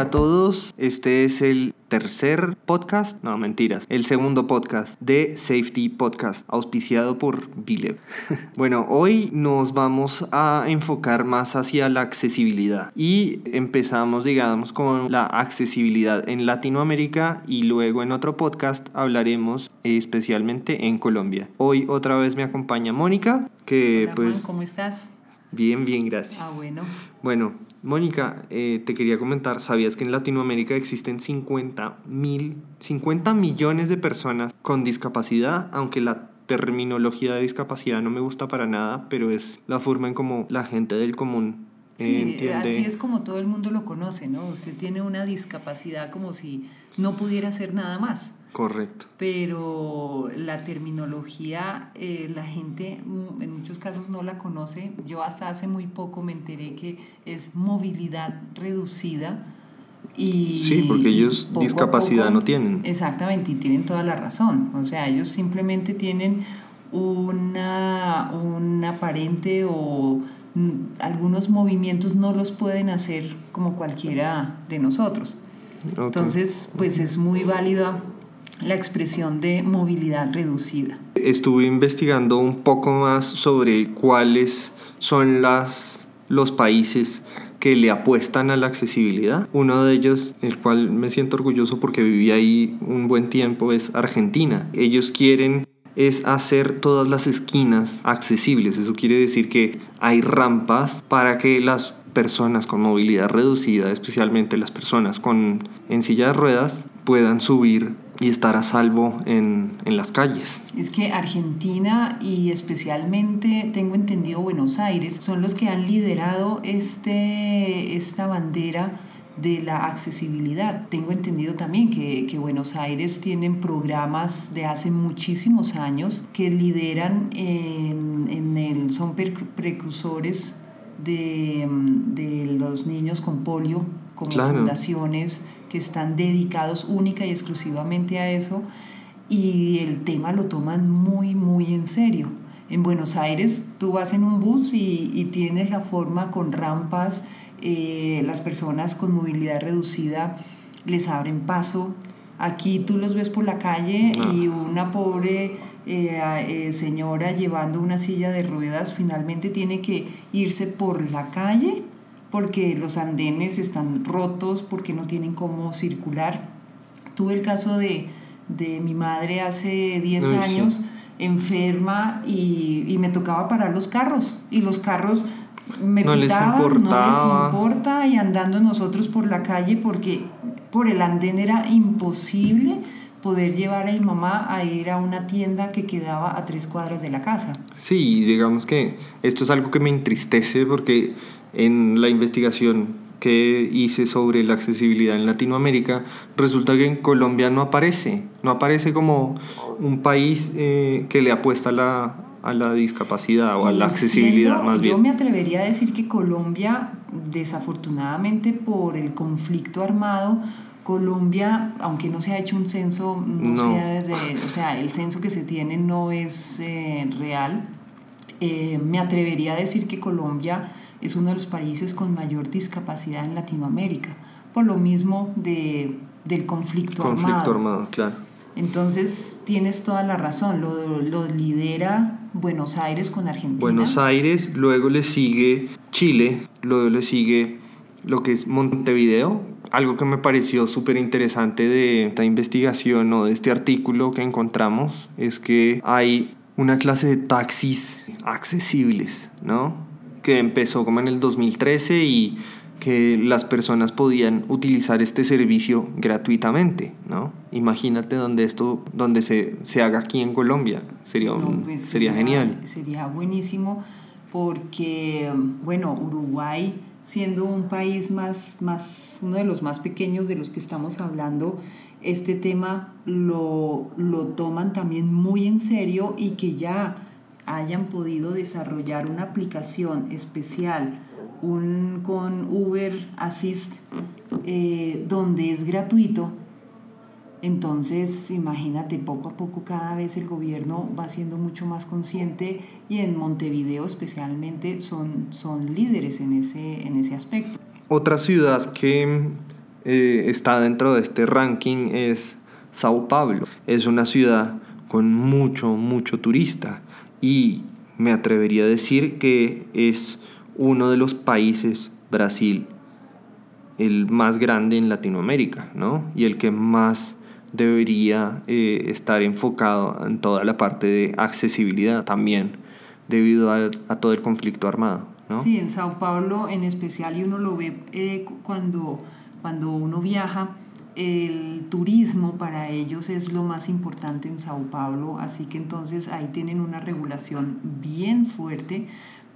Hola a todos, este es el tercer podcast, no mentiras, el segundo podcast de Safety Podcast, auspiciado por Bilev. bueno, hoy nos vamos a enfocar más hacia la accesibilidad y empezamos, digamos, con la accesibilidad en Latinoamérica y luego en otro podcast hablaremos especialmente en Colombia. Hoy otra vez me acompaña Mónica, que Hola, pues... Juan, ¿cómo estás? Bien, bien, gracias. Ah, bueno. Bueno, Mónica, eh, te quería comentar, ¿sabías que en Latinoamérica existen 50 mil, 50 millones de personas con discapacidad? Aunque la terminología de discapacidad no me gusta para nada, pero es la forma en como la gente del común eh, Sí, entiende. así es como todo el mundo lo conoce, ¿no? Usted tiene una discapacidad como si no pudiera hacer nada más. Correcto. Pero la terminología, eh, la gente mm, en muchos casos no la conoce. Yo hasta hace muy poco me enteré que es movilidad reducida. Y, Sí, porque ellos poco discapacidad poco- no tienen. Exactamente, y tienen toda la razón. O sea, ellos simplemente tienen una, un aparente o mm, algunos movimientos no los pueden hacer como cualquiera de nosotros. Entonces, pues es muy válida la expresión de movilidad reducida. Estuve investigando un poco más sobre cuáles son las, los países que le apuestan a la accesibilidad. Uno de ellos, el cual me siento orgulloso porque viví ahí un buen tiempo, es Argentina. Ellos quieren es hacer todas las esquinas accesibles. Eso quiere decir que hay rampas para que las personas con movilidad reducida, especialmente las personas con en silla de ruedas, puedan subir y estar a salvo en, en las calles. Es que Argentina y especialmente tengo entendido Buenos Aires son los que han liderado este, esta bandera de la accesibilidad. Tengo entendido también que, que Buenos Aires tienen programas de hace muchísimos años que lideran en, en el, son precursores de, de los niños con polio como Claro. fundaciones que están dedicados única y exclusivamente a eso y el tema lo toman muy, muy en serio. En Buenos Aires tú vas en un bus y, y tienes la forma con rampas, eh, las personas con movilidad reducida les abren paso. Aquí tú los ves por la calle Ah. y una pobre eh, eh, señora llevando una silla de ruedas finalmente tiene que irse por la calle porque los andenes están rotos, porque no tienen cómo circular. Tuve el caso de, de mi madre hace 10 Uy, sí. años, enferma, y, y me tocaba parar los carros. Y los carros me No les pitaban, no importaba. les importa, y andando nosotros por la calle, porque por el andén era imposible poder llevar a mi mamá a ir a una tienda que quedaba a tres cuadras de la casa. Sí, digamos que esto es algo que me entristece porque en la investigación que hice sobre la accesibilidad en Latinoamérica, resulta que en Colombia no aparece, no aparece como un país eh, que le apuesta a la, a la discapacidad o a la accesibilidad siendo- más Yo bien. me atrevería a decir que Colombia, desafortunadamente por el conflicto armado, Colombia, aunque no se ha hecho un censo, no, No. sea desde, o sea, el censo que se tiene no es eh, real. Eh, me atrevería a decir que Colombia es uno de los países con mayor discapacidad en Latinoamérica, por lo mismo de, del conflicto, Conflicto armado. armado, claro. Entonces tienes toda la razón, lo, lo lidera Buenos Aires con Argentina. Buenos Aires, luego le sigue Chile, luego le sigue lo que es Montevideo. Algo que me pareció súper interesante de esta investigación o de este artículo que encontramos es que hay una clase de taxis accesibles, ¿no? Que empezó como en el 2013 y que las personas podían utilizar este servicio gratuitamente, ¿no? Imagínate donde esto, donde se, se haga aquí en Colombia, sería, un- No, pues, sería genial. Sería buenísimo porque, bueno, Uruguay siendo un país más, más, uno de los más pequeños de los que estamos hablando, este tema lo, lo toman también muy en serio y que ya hayan podido desarrollar una aplicación especial un, con Uber Assist eh, donde es gratuito entonces, imagínate, poco a poco cada vez el gobierno va siendo mucho más consciente y en Montevideo especialmente son, son líderes en ese, en ese aspecto. Otra ciudad que eh, está dentro de este ranking es Sao Paulo. Es una ciudad con mucho, mucho turista y me atrevería a decir que es uno de los países, Brasil, el más grande en Latinoamérica, ¿no? Y el que más debería eh, estar enfocado en toda la parte de accesibilidad también, debido a, todo el conflicto armado, ¿no? Sí, en Sao Paulo en especial, y uno lo ve eh, cuando, cuando uno viaja, el turismo para ellos es lo más importante en Sao Paulo, así que entonces ahí tienen una regulación bien fuerte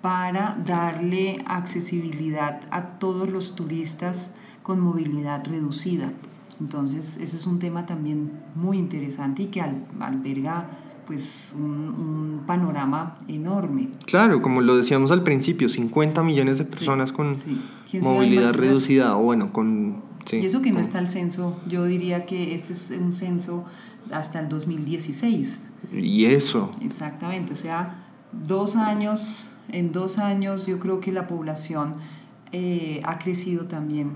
para darle accesibilidad a todos los turistas con movilidad reducida. Entonces, ese es un tema también muy interesante y que alberga pues un, panorama enorme. Claro, como lo decíamos al principio, 50 millones de personas con movilidad reducida o bueno, con... y eso que no está el censo, yo diría que este es un censo hasta el 2016. Y eso. Exactamente, o sea, dos años en dos años yo creo que la población eh, ha crecido también,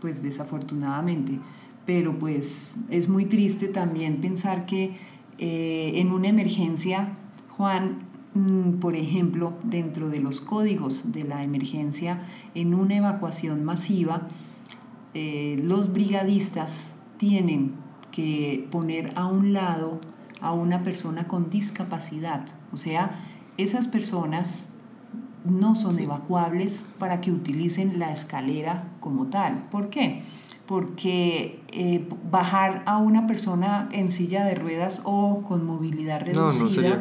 pues desafortunadamente. Pero pues es muy triste también pensar que eh, en una emergencia, Juan, mm, por ejemplo, dentro de los códigos de la emergencia, en una evacuación masiva, eh, los brigadistas tienen que poner a un lado a una persona con discapacidad. O sea, esas personas no son evacuables para que utilicen la escalera como tal. ¿Por qué? Porque eh, bajar a una persona en silla de ruedas o con movilidad reducida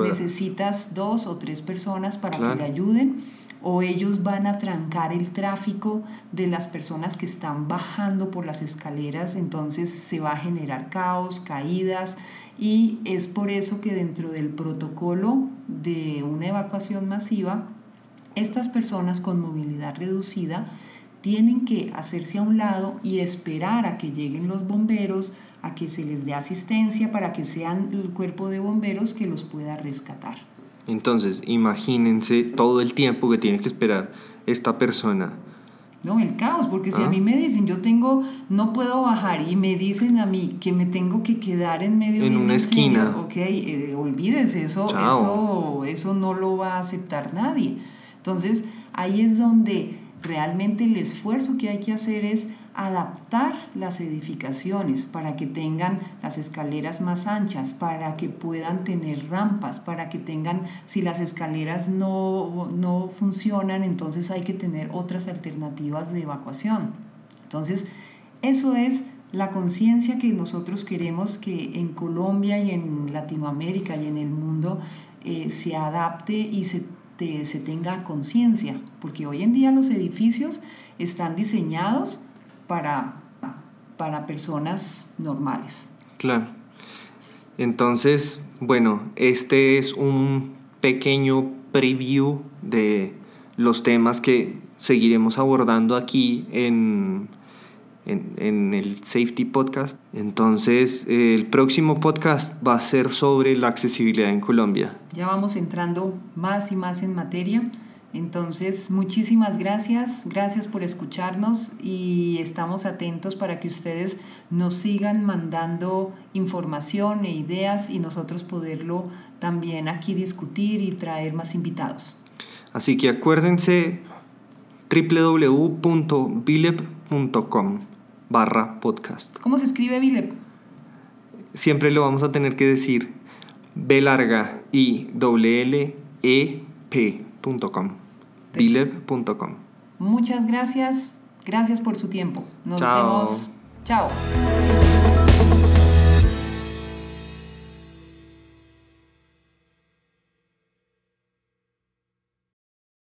necesitas dos o tres personas para que le ayuden o ellos van a trancar el tráfico de las personas que están bajando por las escaleras, entonces se va a generar caos, caídas y es por eso que dentro del protocolo de una evacuación masiva, estas personas con movilidad reducida tienen que hacerse a un lado y esperar a que lleguen los bomberos, a que se les dé asistencia para que sean el cuerpo de bomberos que los pueda rescatar. Entonces, imagínense todo el tiempo que tiene que esperar esta persona no, el caos, porque si a ah. mí me dicen, yo tengo, no puedo bajar y me dicen a mí que me tengo que quedar en medio en de una esquina, ok, eh, olvídese, eso, eso, eso no lo va a aceptar nadie. Entonces, ahí es donde realmente el esfuerzo que hay que hacer es adaptar las edificaciones para que tengan las escaleras más anchas, para que puedan tener rampas, para que tengan, si las escaleras no, no funcionan, entonces hay que tener otras alternativas de evacuación. Entonces, eso es la conciencia que nosotros queremos que en Colombia y en Latinoamérica y en el mundo eh, se adapte y se, se tenga conciencia, porque hoy en día los edificios están diseñados para, para personas normales. Claro. Entonces, bueno, este es un pequeño preview de los temas que seguiremos abordando aquí en, en, el Safety Podcast. Entonces, el próximo podcast va a ser sobre la accesibilidad en Colombia. Ya vamos entrando más y más en materia. Entonces, muchísimas gracias, gracias por escucharnos y estamos atentos para que ustedes nos sigan mandando información e ideas y nosotros poderlo también aquí discutir y traer más invitados. Así que acuérdense www.bilep.com barra podcast. ¿Cómo se escribe Bilep? Siempre lo vamos a tener que decir B larga I L E P bileb.com. Muchas gracias, gracias por su tiempo. Nos vemos. Chao.